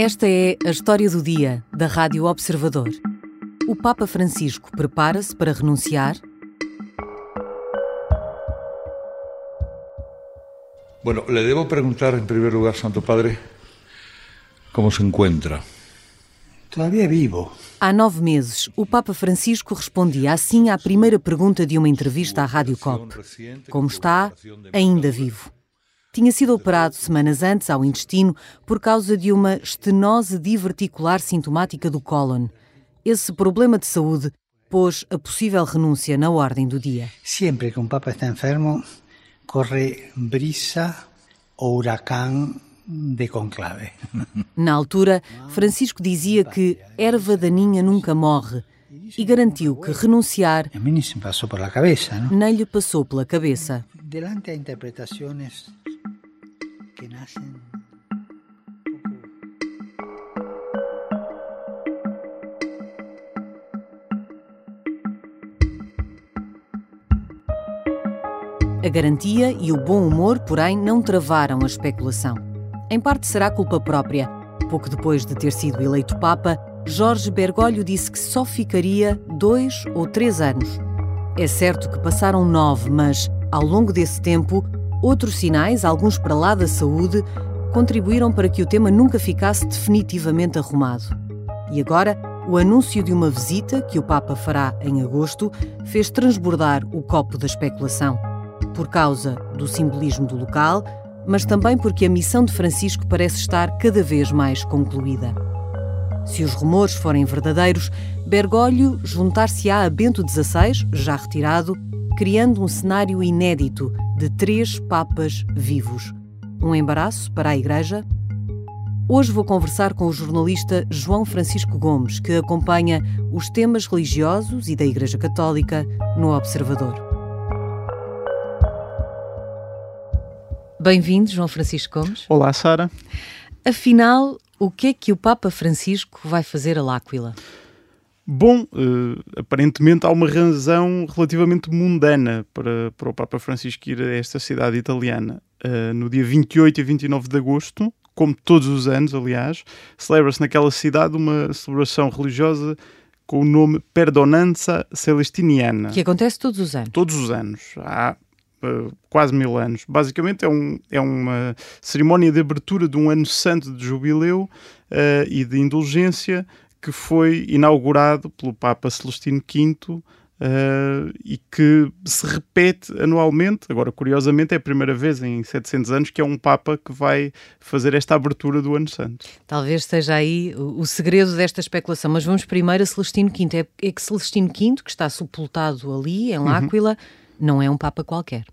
Esta é a história do dia da Rádio Observador. O Papa Francisco prepara-se para renunciar? Bueno, le debo preguntar en primer lugar, Santo Padre, cómo se encuentra. Todavía vivo. Há nove meses, o Papa Francisco respondia assim à primeira pergunta de uma entrevista à Rádio COP. Como está? Ainda vivo. Tinha sido operado semanas antes ao intestino por causa de uma estenose diverticular sintomática do cólon. Esse problema de saúde pôs a possível renúncia na ordem do dia. Sempre que um Papa está enfermo, corre brisa ou huracán de conclave. Na altura, Francisco dizia que erva daninha nunca morre e garantiu que renunciar nem lhe passou pela cabeça. Delante a interpretaciones que nacen A garantia e o bom humor, porém, não travaram a especulação. Em parte será culpa própria. Pouco depois de ter sido eleito Papa, Jorge Bergoglio disse que só ficaria dois ou três anos. É certo que passaram nove, mas, ao longo desse tempo, outros sinais, alguns para lá da saúde, contribuíram para que o tema nunca ficasse definitivamente arrumado. E agora, o anúncio de uma visita que o Papa fará em agosto fez transbordar o copo da especulação. Por causa do simbolismo do local, mas também porque a missão de Francisco parece estar cada vez mais concluída. Se os rumores forem verdadeiros, Bergoglio juntar-se-á a Bento XVI, já retirado, criando um cenário inédito de três papas vivos. Um embaraço para a Igreja? Hoje vou conversar com o jornalista João Francisco Gomes, que acompanha os temas religiosos e da Igreja Católica no Observador. Bem-vindo, João Francisco Gomes. Olá, Sara. Afinal, o que é que o Papa Francisco vai fazer a L'Aquila? Bom, eh, aparentemente há uma razão relativamente mundana para, para o Papa Francisco ir a esta cidade italiana. Eh, no dia 28 e 29 de agosto, como todos os anos, aliás, celebra-se naquela cidade uma celebração religiosa com o nome Perdonanza Celestiniana. Que acontece todos os anos. Todos os anos. Há uh, quase mil anos. Basicamente é, um, é uma cerimónia de abertura de um ano santo de jubileu uh, e de indulgência que foi inaugurado pelo Papa Celestino V uh, e que se repete anualmente. Agora, curiosamente, é a primeira vez em 700 anos que é um Papa que vai fazer esta abertura do Ano Santo. Talvez esteja aí o, o segredo desta especulação, mas vamos primeiro a Celestino V. É, é que Celestino V, que está sepultado ali, em L'Aquila, não é um Papa qualquer.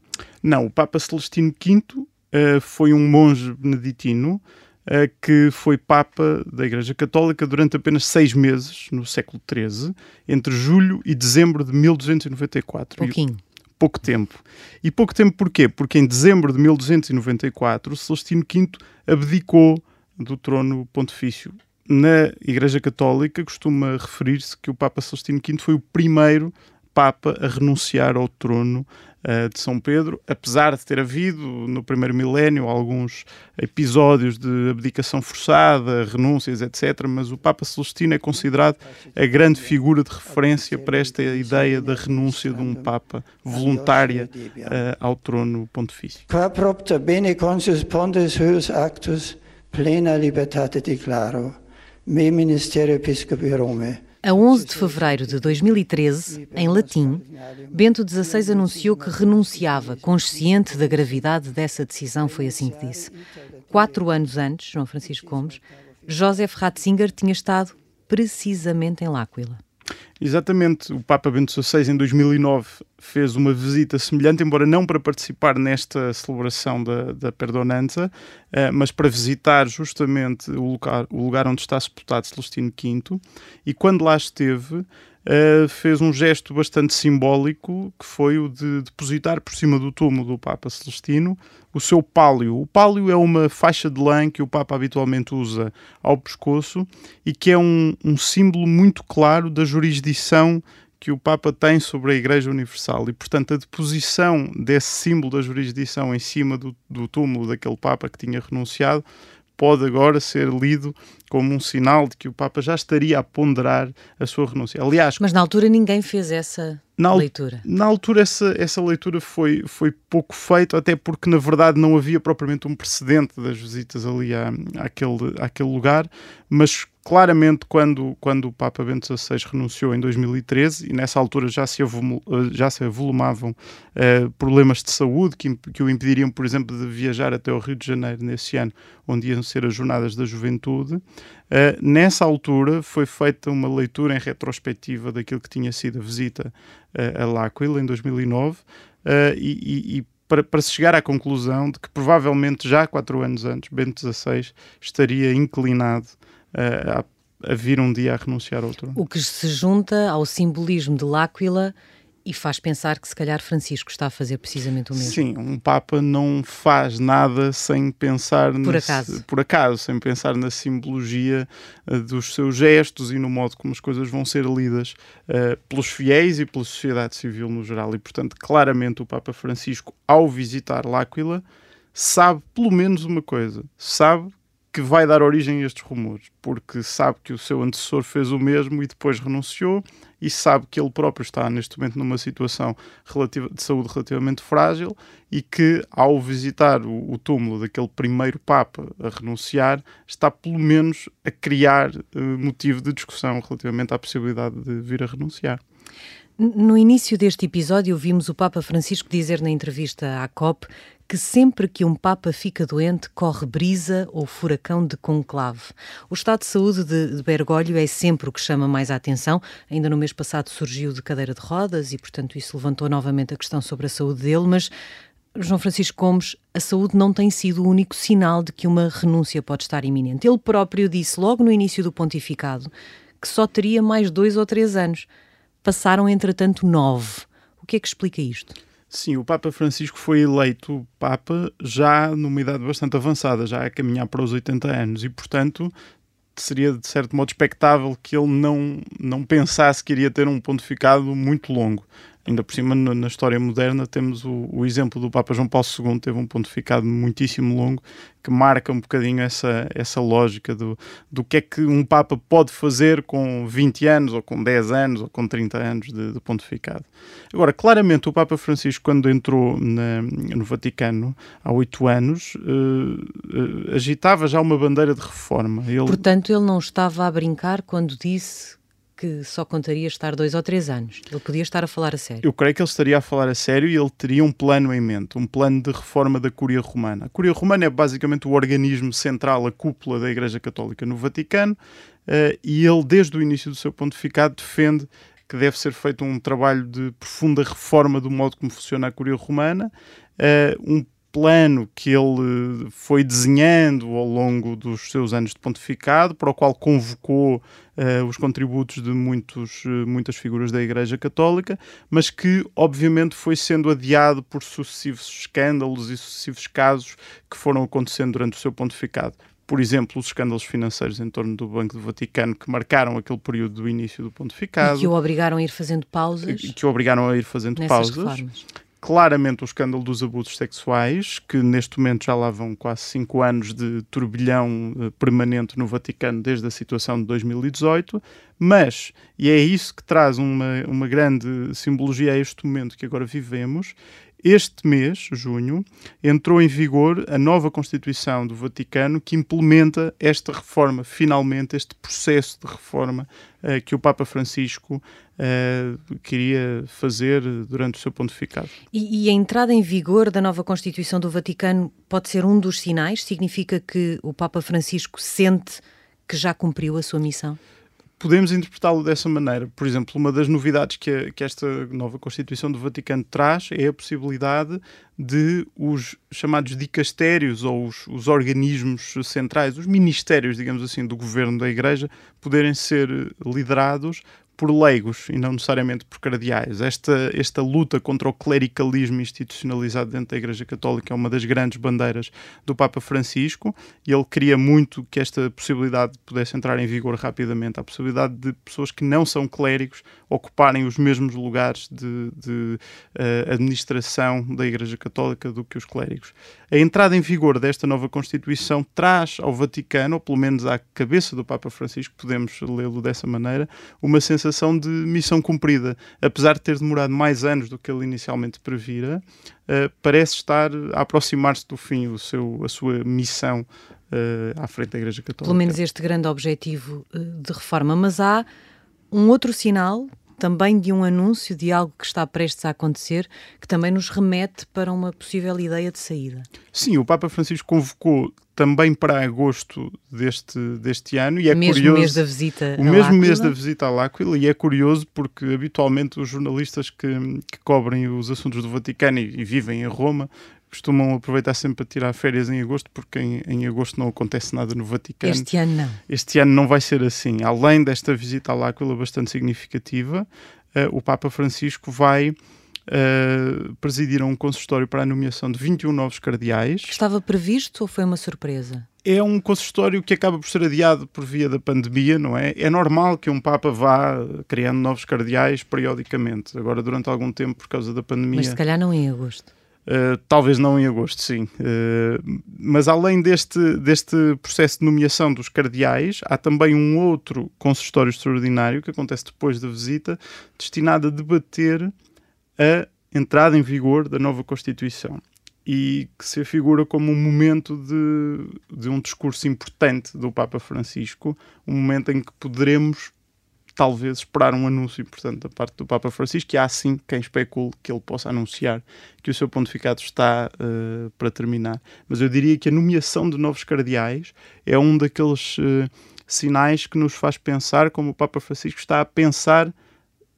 Não, o Papa Celestino V uh, foi um monge beneditino uh, que foi Papa da Igreja Católica durante apenas seis meses, no século XIII, entre julho e dezembro de 1294. Pouquinho. Pouco tempo. E pouco tempo porquê? Porque em dezembro de 1294, Celestino V abdicou do trono pontifício. Na Igreja Católica costuma referir-se que o Papa Celestino V foi o primeiro Papa a renunciar ao trono uh, de São Pedro, apesar de ter havido no primeiro milénio alguns episódios de abdicação forçada, renúncias, etc. Mas o Papa Celestino é considerado a grande figura de referência para esta ideia da renúncia de um Papa voluntária uh, ao trono pontifício. Qua propter bene consus pontes huius actus plena libertate declaro, me ministerio episcopi Rome. A 11 de fevereiro de 2013, em latim, Bento XVI anunciou que renunciava, consciente da gravidade dessa decisão, foi assim que disse. Quatro anos antes, João Francisco Gomes, Joseph Ratzinger tinha estado precisamente em L'Aquila. Exatamente, o Papa Bento XVI em 2009 fez uma visita semelhante, embora não para participar nesta celebração da, da Perdonanza, uh, mas para visitar justamente o lugar, o lugar onde está sepultado Celestino V. E quando lá esteve, uh, fez um gesto bastante simbólico, que foi o de depositar por cima do túmulo do Papa Celestino o seu pálio. O pálio é uma faixa de lã que o Papa habitualmente usa ao pescoço e que é um, um símbolo muito claro da jurisdição que o Papa tem sobre a Igreja Universal e, portanto, a deposição desse símbolo da jurisdição em cima do, do túmulo daquele Papa que tinha renunciado pode agora ser lido como um sinal de que o Papa já estaria a ponderar a sua renúncia. Aliás, mas na altura ninguém fez essa na, leitura. Na altura essa, essa leitura foi, foi pouco feita, até porque na verdade não havia propriamente um precedente das visitas ali à, àquele, àquele lugar, mas claramente quando, quando o Papa Bento XVI renunciou em 2013 e nessa altura já se, avul, já se avolumavam uh, problemas de saúde que, que o impediriam, por exemplo, de viajar até o Rio de Janeiro nesse ano, onde iam ser as Jornadas da Juventude, Uh, nessa altura foi feita uma leitura em retrospectiva daquilo que tinha sido a visita uh, a L'Aquila em 2009 uh, eh, e, e, para, para, se chegar à conclusão de que provavelmente já quatro anos antes Bento XVI estaria inclinado a, a vir um dia a renunciar ao trono. O que se junta ao simbolismo de L'Aquila e faz pensar que se calhar Francisco está a fazer precisamente o mesmo. Sim, um Papa não faz nada sem pensar por nesse, acaso, por acaso, sem pensar na simbologia uh, dos seus gestos e no modo como as coisas vão ser lidas uh, pelos fiéis e pela sociedade civil no geral. E portanto, claramente o Papa Francisco, ao visitar L'Aquila, sabe pelo menos uma coisa: sabe que vai dar origem a estes rumores, porque sabe que o seu antecessor fez o mesmo e depois renunciou, e sabe que ele próprio está neste momento numa situação relativa, de saúde relativamente frágil e que, ao visitar o, o túmulo daquele primeiro Papa a renunciar, está pelo menos a criar uh, motivo de discussão relativamente à possibilidade de vir a renunciar. No início deste episódio, vimos o Papa Francisco dizer na entrevista à COP que sempre que um Papa fica doente, corre brisa ou furacão de conclave. O estado de saúde de, Bergoglio é sempre o que chama mais a atenção. Ainda no mês passado surgiu de cadeira de rodas e, portanto, isso levantou novamente a questão sobre a saúde dele, mas João Francisco Gomes, a saúde não tem sido o único sinal de que uma renúncia pode estar iminente. Ele próprio disse logo no início do pontificado que só teria mais dois ou três anos. Passaram, entretanto, nove. O que é que explica isto? Sim, o Papa Francisco foi eleito Papa já numa idade bastante avançada, já a caminhar para os 80 anos, e portanto seria de certo modo expectável que ele não, não pensasse que iria ter um pontificado muito longo. Ainda por cima, na história moderna, temos o, o, exemplo do Papa João Paulo II, teve um pontificado muitíssimo longo, que marca um bocadinho essa, essa lógica do, do que é que um Papa pode fazer com 20 anos, ou com 10 anos, ou com 30 anos de, de pontificado. Agora, claramente, o Papa Francisco, quando entrou na, no Vaticano, há oito anos, uh, uh, agitava já uma bandeira de reforma. Ele... Portanto, ele não estava a brincar quando disse que só contaria estar dois ou três anos. Ele podia estar a falar a sério. Eu creio que ele estaria a falar a sério e ele teria um plano em mente, um plano de reforma da Cúria Romana. A Cúria Romana é basicamente o organismo central, a cúpula da Igreja Católica no Vaticano, uh, e ele, desde o início do seu pontificado, defende que deve ser feito um trabalho de profunda reforma do modo como funciona a Cúria Romana, uh, um plano que ele foi desenhando ao longo dos seus anos de pontificado, para o qual convocou uh, os contributos de muitos, uh, muitas figuras da Igreja Católica, mas que obviamente foi sendo adiado por sucessivos escândalos e sucessivos casos que foram acontecendo durante o seu pontificado por exemplo, os escândalos financeiros em torno do Banco do Vaticano que marcaram aquele período do início do pontificado. E que o obrigaram a ir fazendo pausas. Que o obrigaram a ir fazendo pausas. Reformas claramente o escândalo dos abusos sexuais, que neste momento já lá vão quase cinco anos de turbilhão uh, permanente no Vaticano desde a situação de 2018, mas, e é isso que traz uma, uma grande simbologia a este momento que agora vivemos, este mês, junho, entrou em vigor a nova Constituição do Vaticano que implementa esta reforma, finalmente, este processo de reforma uh, que o Papa Francisco uh, queria fazer durante o seu pontificado. E, e, a entrada em vigor da nova Constituição do Vaticano pode ser um dos sinais? Significa que o Papa Francisco sente que já cumpriu a sua missão? Podemos interpretá-lo dessa maneira. Por exemplo, uma das novidades que, a, que, esta nova Constituição do Vaticano traz é a possibilidade de os chamados dicastérios ou os, os organismos centrais, os ministérios, digamos assim, do governo da Igreja, poderem ser liderados por leigos e não necessariamente por cardeais. Esta, esta luta contra o clericalismo institucionalizado dentro da Igreja Católica é uma das grandes bandeiras do Papa Francisco e ele queria muito que esta possibilidade pudesse entrar em vigor rapidamente a possibilidade de pessoas que não são clérigos ocuparem os mesmos lugares de, de uh, administração da Igreja Católica do que os clérigos. A entrada em vigor desta nova Constituição traz ao Vaticano, ou pelo menos à cabeça do Papa Francisco, podemos lê-lo dessa maneira, uma sensação sensação de missão cumprida. Apesar de ter demorado mais anos do que ele inicialmente previra, uh, parece estar a aproximar-se do fim, o seu, a sua missão uh, à frente da Igreja Católica. Pelo menos este grande objetivo uh, de reforma. Mas há um outro sinal também de um anúncio de algo que está prestes a acontecer, que também nos remete para uma possível ideia de saída. Sim, o Papa Francisco convocou também para agosto deste, deste ano e é mesmo curioso mês da visita o mesmo mês da visita à L'Aquila e é curioso porque habitualmente os jornalistas que, que cobrem os assuntos do Vaticano e, e vivem em Roma costumam aproveitar sempre para tirar férias em agosto, porque em, em, agosto não acontece nada no Vaticano. Este ano não. Este ano não vai ser assim. Além desta visita à L'Aquila bastante significativa, uh, o Papa Francisco vai uh, presidir um consistório para a nomeação de 21 novos cardeais. Estava previsto ou foi uma surpresa? é um consistório que acaba por ser adiado por via da pandemia, não é? É normal que um Papa vá criando novos cardeais periodicamente. Agora, durante algum tempo, por causa da pandemia. Mas se calhar não em agosto. Uh, talvez não em agosto, sim. Uh, mas além deste, deste processo de nomeação dos cardeais, há também um outro consistório extraordinário que acontece depois da visita, destinado a debater a entrada em vigor da nova Constituição e que se afigura como um momento de, de um discurso importante do Papa Francisco, um momento em que poderemos talvez esperar um anúncio importante da parte do Papa Francisco, e há sim quem especule que ele possa anunciar que o seu pontificado está uh, para terminar. Mas eu diria que a nomeação de novos cardeais é um daqueles uh, sinais que nos faz pensar como o Papa Francisco está a pensar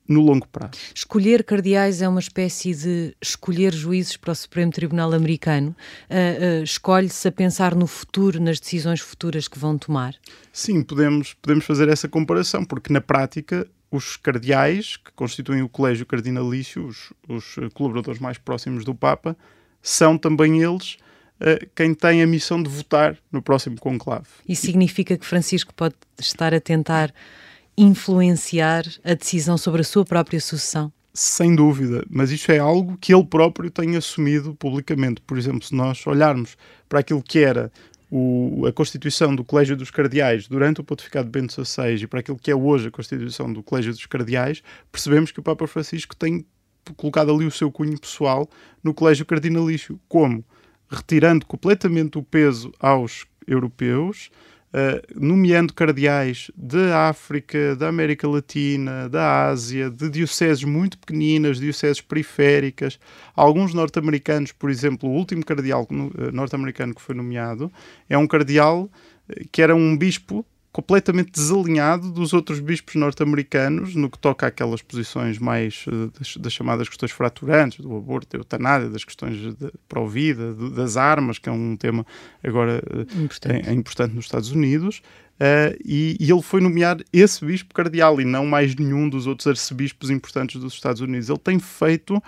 no longo prazo. Escolher cardeais é uma espécie de escolher juízes para o Supremo Tribunal Americano. Uh, uh, Escolhe-se a pensar no futuro, nas decisões futuras que vão tomar? Sim, podemos, podemos fazer essa comparação, porque na prática os cardeais, que constituem o colégio cardinalício, os, os colaboradores mais próximos do Papa, são também eles uh, quem tem a missão de votar no próximo conclave. Isso significa que Francisco pode estar a tentar influenciar a decisão sobre a sua própria sucessão? Sem dúvida, mas isto é algo que ele próprio tem assumido publicamente. Por exemplo, se nós olharmos para aquilo que era o, a constituição do Colégio dos Cardeais durante o pontificado de Bento XVI e para aquilo que é hoje a constituição do Colégio dos Cardeais, percebemos que o Papa Francisco tem colocado ali o seu cunho pessoal no Colégio Cardinalício. Como? Retirando completamente o peso aos europeus, uh, nomeando cardeais da África, da América Latina, da Ásia, de dioceses muito pequeninas, dioceses periféricas. Alguns norte-americanos, por exemplo, o último cardeal eh, norte-americano que foi nomeado é um cardeal eh, que era um bispo completamente desalinhado dos outros bispos norte-americanos no que toca àquelas posições mais uh, das, das, chamadas questões fraturantes, do aborto, da eutanásia, das questões de pró-vida, das armas, que é um tema agora uh, importante. É, é, importante nos Estados Unidos. Uh, e, e, ele foi nomear esse bispo cardeal e não mais nenhum dos outros arcebispos importantes dos Estados Unidos. Ele tem feito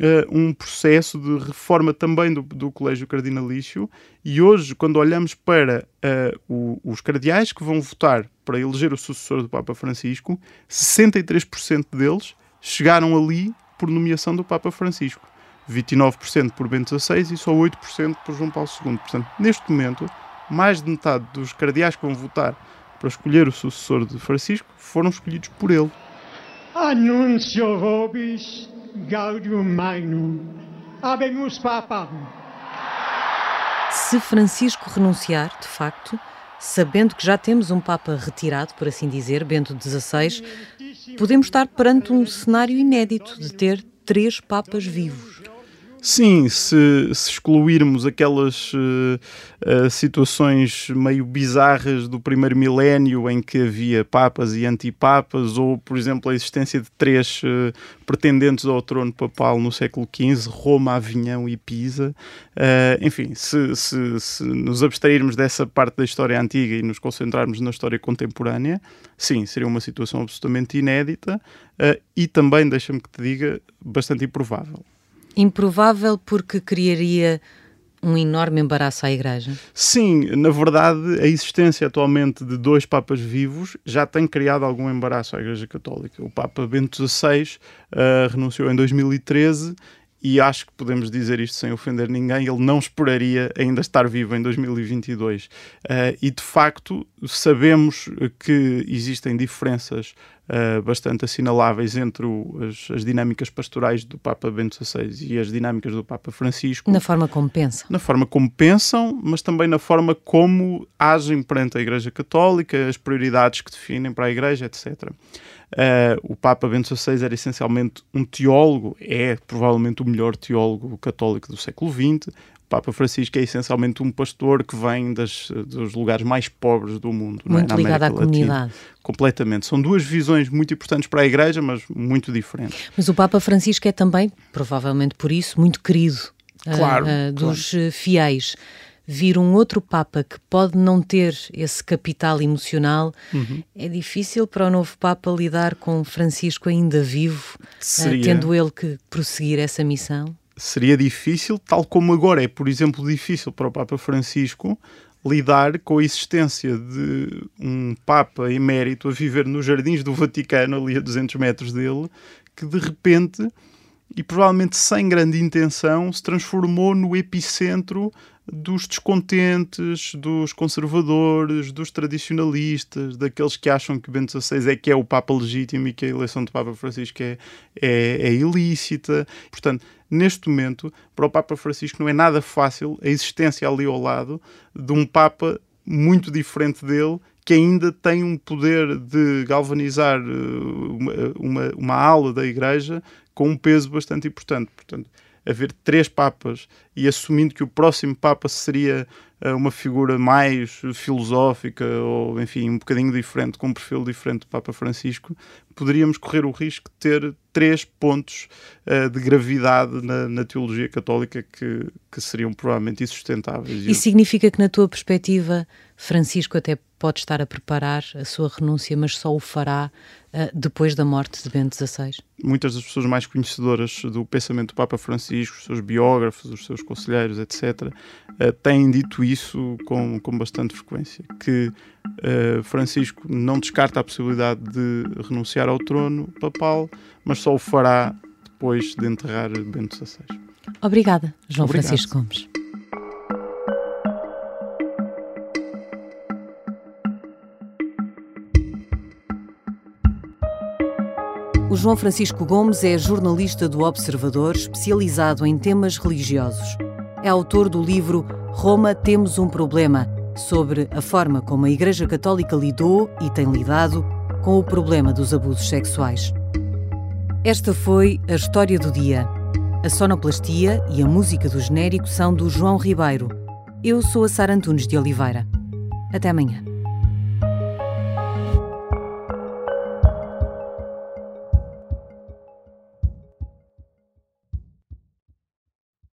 uh, um processo de reforma também do, do Colégio Cardinalício e hoje, quando olhamos para uh, o, os cardeais que vão votar para eleger o sucessor do Papa Francisco, 63% deles chegaram ali por nomeação do Papa Francisco. 29% por Bento XVI e só 8% por João Paulo II. Portanto, neste momento, mais de metade dos cardeais que vão votar para escolher o sucessor de Francisco foram escolhidos por ele. Anúncio vobis Gaudium Magnum, habemus Papam. Se Francisco renunciar, de facto, sabendo que já temos um Papa retirado, por assim dizer, Bento XVI, podemos estar perante um cenário inédito de ter três Papas vivos. Sim, se, se excluirmos aquelas uh, uh, situações meio bizarras do primeiro milénio em que havia papas e antipapas, ou, por exemplo, a existência de três uh, pretendentes ao trono papal no século XV, Roma, Avignon e Pisa. enfim, se, se, se, nos abstrairmos dessa parte da história antiga e nos concentrarmos na história contemporânea, sim, seria uma situação absolutamente inédita e também, deixa-me que te diga, bastante improvável. Improvável porque criaria um enorme embaraço à Igreja? Sim, na verdade, a existência atualmente de dois Papas vivos já tem criado algum embaraço à Igreja Católica. O Papa Bento XVI uh, eh, renunciou em 2013 e acho que podemos dizer isto sem ofender ninguém, ele não esperaria ainda estar vivo em 2022. Uh, eh, e de facto sabemos que existem diferenças uh, bastante assinaláveis entre o, as, as, dinâmicas pastorais do Papa Bento XVI e as dinâmicas do Papa Francisco. Na forma como pensam. Na forma como pensam, mas também na forma como agem perante a Igreja Católica, as prioridades que definem para a Igreja, etc. Uh, o Papa Bento XVI era essencialmente um teólogo, é provavelmente o melhor teólogo católico do século XX. O Papa Francisco é essencialmente um pastor que vem das, dos lugares mais pobres do mundo. É? Muito é? ligado à Latina. comunidade. Completamente. São duas visões muito importantes para a Igreja, mas muito diferentes. Mas o Papa Francisco é também, provavelmente por isso, muito querido claro, uh, uh, dos claro. fiéis vir um outro Papa que pode não ter esse capital emocional, uhum. é difícil para o novo Papa lidar com Francisco ainda vivo, uh, tendo ele que prosseguir essa missão? Seria difícil, tal como agora é, por exemplo, difícil para o Papa Francisco lidar com a existência de um Papa emérito a viver nos jardins do Vaticano, ali a 200 metros dele, que de repente e provavelmente sem grande intenção se transformou no epicentro dos descontentes, dos conservadores, dos tradicionalistas, daqueles que acham que Bento XVI é que é o Papa legítimo e que a eleição do Papa Francisco é, é, é ilícita. Portanto, neste momento, para o Papa Francisco não é nada fácil a existência ali ao lado de um Papa muito diferente dele que ainda tem um poder de galvanizar eh, uma, uma, uma ala da Igreja com um peso bastante importante. Portanto, haver três papas e assumindo que o próximo papa seria uh, uma figura mais filosófica ou, enfim, um bocadinho diferente, com um perfil diferente do Papa Francisco, poderíamos correr o risco de ter três pontos uh, de gravidade na, na, teologia católica que, que seriam provavelmente insustentáveis. Isso significa que, na tua perspectiva, Francisco até pode estar a preparar a sua renúncia, mas só o fará uh, depois da morte de Bento XVI? Muitas das pessoas mais conhecedoras do pensamento do Papa Francisco, os seus biógrafos, os seus conselheiros, etc., uh, eh, têm dito isso com, com bastante frequência, que uh, Francisco não descarta a possibilidade de renunciar ao trono papal, mas só o fará depois de enterrar Bento XVI. Obrigada, João Obrigado. Francisco Gomes. O João Francisco Gomes é jornalista do Observador, especializado em temas religiosos. É autor do livro Roma Temos um Problema, sobre a forma como a Igreja Católica lidou e tem lidado com o problema dos abusos sexuais. Esta foi a história do dia. A sonoplastia e a música do genérico são do João Ribeiro. Eu sou a Sara Antunes de Oliveira. Até amanhã.